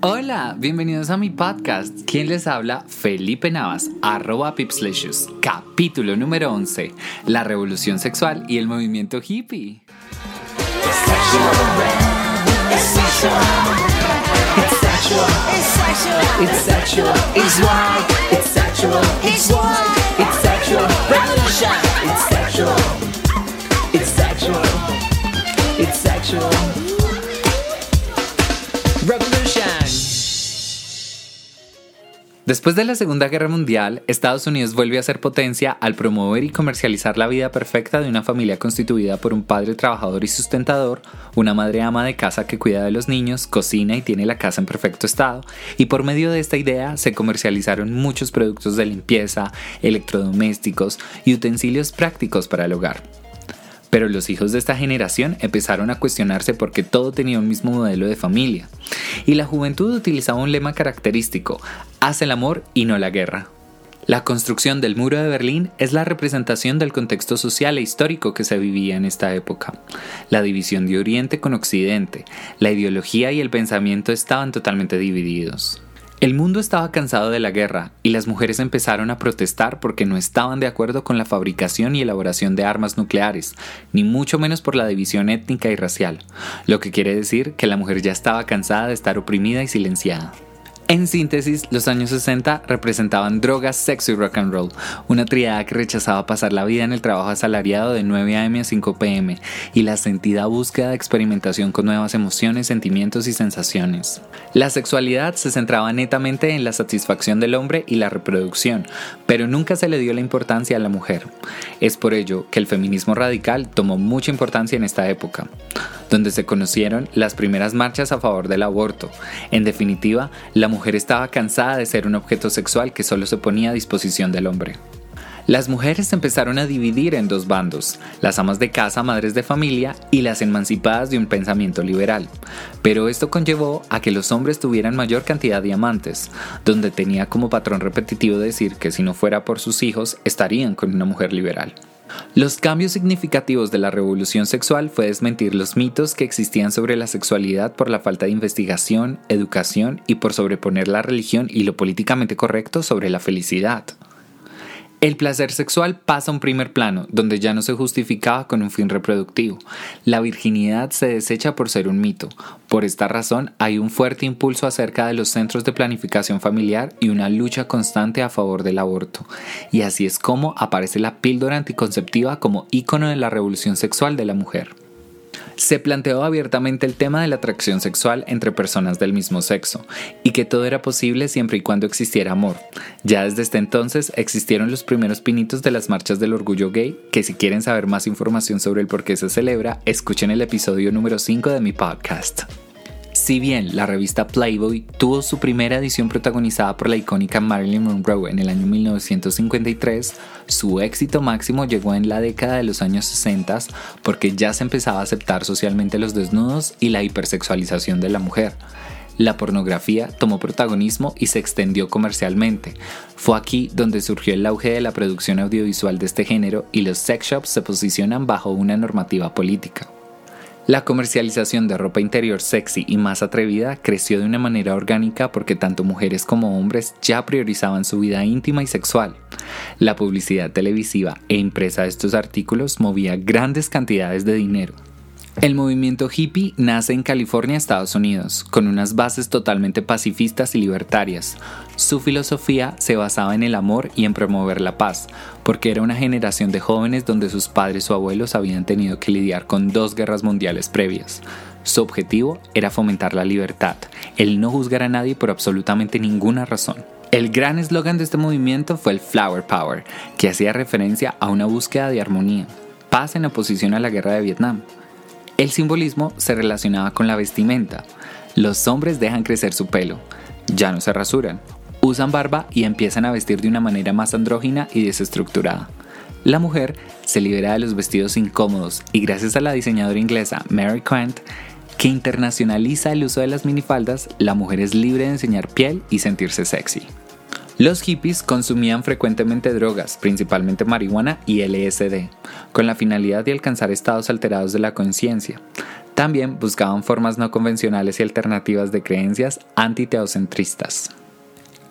Hola, bienvenidos a mi podcast. ¿Quién les habla? Felipe Navas, arroba Pipslicious, capítulo número 11, la revolución sexual y el movimiento hippie. Después de la Segunda Guerra Mundial, Estados Unidos vuelve a ser potencia al promover y comercializar la vida perfecta de una familia constituida por un padre trabajador y sustentador, una madre ama de casa que cuida de los niños, cocina y tiene la casa en perfecto estado, y por medio de esta idea se comercializaron muchos productos de limpieza, electrodomésticos y utensilios prácticos para el hogar. Pero los hijos de esta generación empezaron a cuestionarse porque todo tenía un mismo modelo de familia. Y la juventud utilizaba un lema característico, haz el amor y no la guerra. La construcción del muro de Berlín es la representación del contexto social e histórico que se vivía en esta época. La división de Oriente con Occidente, la ideología y el pensamiento estaban totalmente divididos. El mundo estaba cansado de la guerra y las mujeres empezaron a protestar porque no estaban de acuerdo con la fabricación y elaboración de armas nucleares, ni mucho menos por la división étnica y racial, lo que quiere decir que la mujer ya estaba cansada de estar oprimida y silenciada. En síntesis, los años 60 representaban drogas, sexo y rock and roll, una triada que rechazaba pasar la vida en el trabajo asalariado de 9 a.m. a 5 p.m. y la sentida búsqueda de experimentación con nuevas emociones, sentimientos y sensaciones. La sexualidad se centraba netamente en la satisfacción del hombre y la reproducción, pero nunca se le dio la importancia a la mujer. Es por ello que el feminismo radical tomó mucha importancia en esta época donde se conocieron las primeras marchas a favor del aborto. En definitiva, la mujer estaba cansada de ser un objeto sexual que solo se ponía a disposición del hombre. Las mujeres se empezaron a dividir en dos bandos, las amas de casa, madres de familia y las emancipadas de un pensamiento liberal. Pero esto conllevó a que los hombres tuvieran mayor cantidad de amantes, donde tenía como patrón repetitivo decir que si no fuera por sus hijos estarían con una mujer liberal. Los cambios significativos de la revolución sexual fue desmentir los mitos que existían sobre la sexualidad por la falta de investigación, educación y por sobreponer la religión y lo políticamente correcto sobre la felicidad. El placer sexual pasa a un primer plano, donde ya no se justificaba con un fin reproductivo. La virginidad se desecha por ser un mito. Por esta razón, hay un fuerte impulso acerca de los centros de planificación familiar y una lucha constante a favor del aborto. Y así es como aparece la píldora anticonceptiva como ícono de la revolución sexual de la mujer se planteó abiertamente el tema de la atracción sexual entre personas del mismo sexo y que todo era posible siempre y cuando existiera amor. Ya desde este entonces existieron los primeros pinitos de las marchas del orgullo gay, que si quieren saber más información sobre el por qué se celebra, escuchen el episodio número 5 de mi podcast. Si bien la revista Playboy tuvo su primera edición protagonizada por la icónica Marilyn Monroe en el año 1953, su éxito máximo llegó en la década de los años 60 porque ya se empezaba a aceptar socialmente los desnudos y la hipersexualización de la mujer. La pornografía tomó protagonismo y se extendió comercialmente. Fue aquí donde surgió el auge de la producción audiovisual de este género y los sex shops se posicionan bajo una normativa política. La comercialización de ropa interior sexy y más atrevida creció de una manera orgánica porque tanto mujeres como hombres ya priorizaban su vida íntima y sexual. La publicidad televisiva e impresa de estos artículos movía grandes cantidades de dinero. El movimiento hippie nace en California, Estados Unidos, con unas bases totalmente pacifistas y libertarias. Su filosofía se basaba en el amor y en promover la paz, porque era una generación de jóvenes donde sus padres o abuelos habían tenido que lidiar con dos guerras mundiales previas. Su objetivo era fomentar la libertad, el no juzgar a nadie por absolutamente ninguna razón. El gran eslogan de este movimiento fue el Flower Power, que hacía referencia a una búsqueda de armonía, paz en oposición a la guerra de Vietnam. El simbolismo se relacionaba con la vestimenta. Los hombres dejan crecer su pelo, ya no se rasuran, usan barba y empiezan a vestir de una manera más andrógina y desestructurada. La mujer se libera de los vestidos incómodos y gracias a la diseñadora inglesa Mary Quant, que internacionaliza el uso de las minifaldas, la mujer es libre de enseñar piel y sentirse sexy. Los hippies consumían frecuentemente drogas, principalmente marihuana y LSD, con la finalidad de alcanzar estados alterados de la conciencia. También buscaban formas no convencionales y alternativas de creencias antiteocentristas.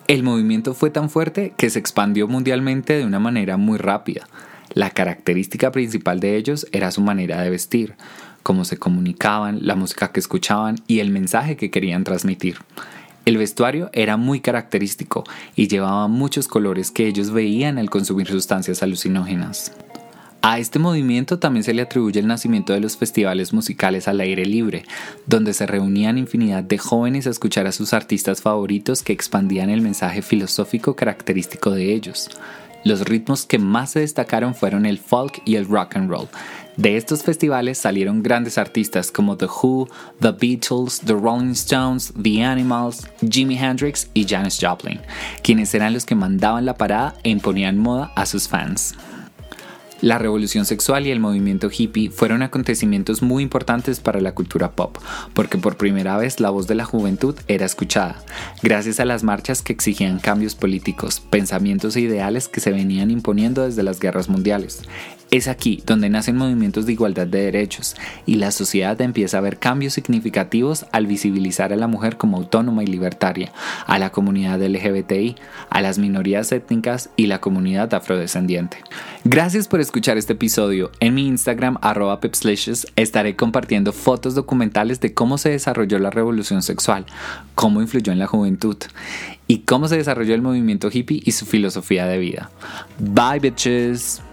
El movimiento fue tan fuerte que se expandió mundialmente de una manera muy rápida. La característica principal de ellos era su manera de vestir, cómo se comunicaban, la música que escuchaban y el mensaje que querían transmitir. El vestuario era muy característico y llevaba muchos colores que ellos veían al consumir sustancias alucinógenas. A este movimiento también se le atribuye el nacimiento de los festivales musicales al aire libre, donde se reunían infinidad de jóvenes a escuchar a sus artistas favoritos que expandían el mensaje filosófico característico de ellos. Los ritmos que más se destacaron fueron el folk y el rock and roll, de estos festivales salieron grandes artistas como The Who, The Beatles, The Rolling Stones, The Animals, Jimi Hendrix y Janis Joplin, quienes eran los que mandaban la parada e imponían moda a sus fans. La revolución sexual y el movimiento hippie fueron acontecimientos muy importantes para la cultura pop, porque por primera vez la voz de la juventud era escuchada, gracias a las marchas que exigían cambios políticos, pensamientos e ideales que se venían imponiendo desde las guerras mundiales. Es aquí donde nacen movimientos de igualdad de derechos y la sociedad empieza a ver cambios significativos al visibilizar a la mujer como autónoma y libertaria, a la comunidad LGBTI, a las minorías étnicas y la comunidad afrodescendiente. Gracias por escuchar este episodio. En mi Instagram arroba estaré compartiendo fotos documentales de cómo se desarrolló la revolución sexual, cómo influyó en la juventud y cómo se desarrolló el movimiento hippie y su filosofía de vida. Bye bitches.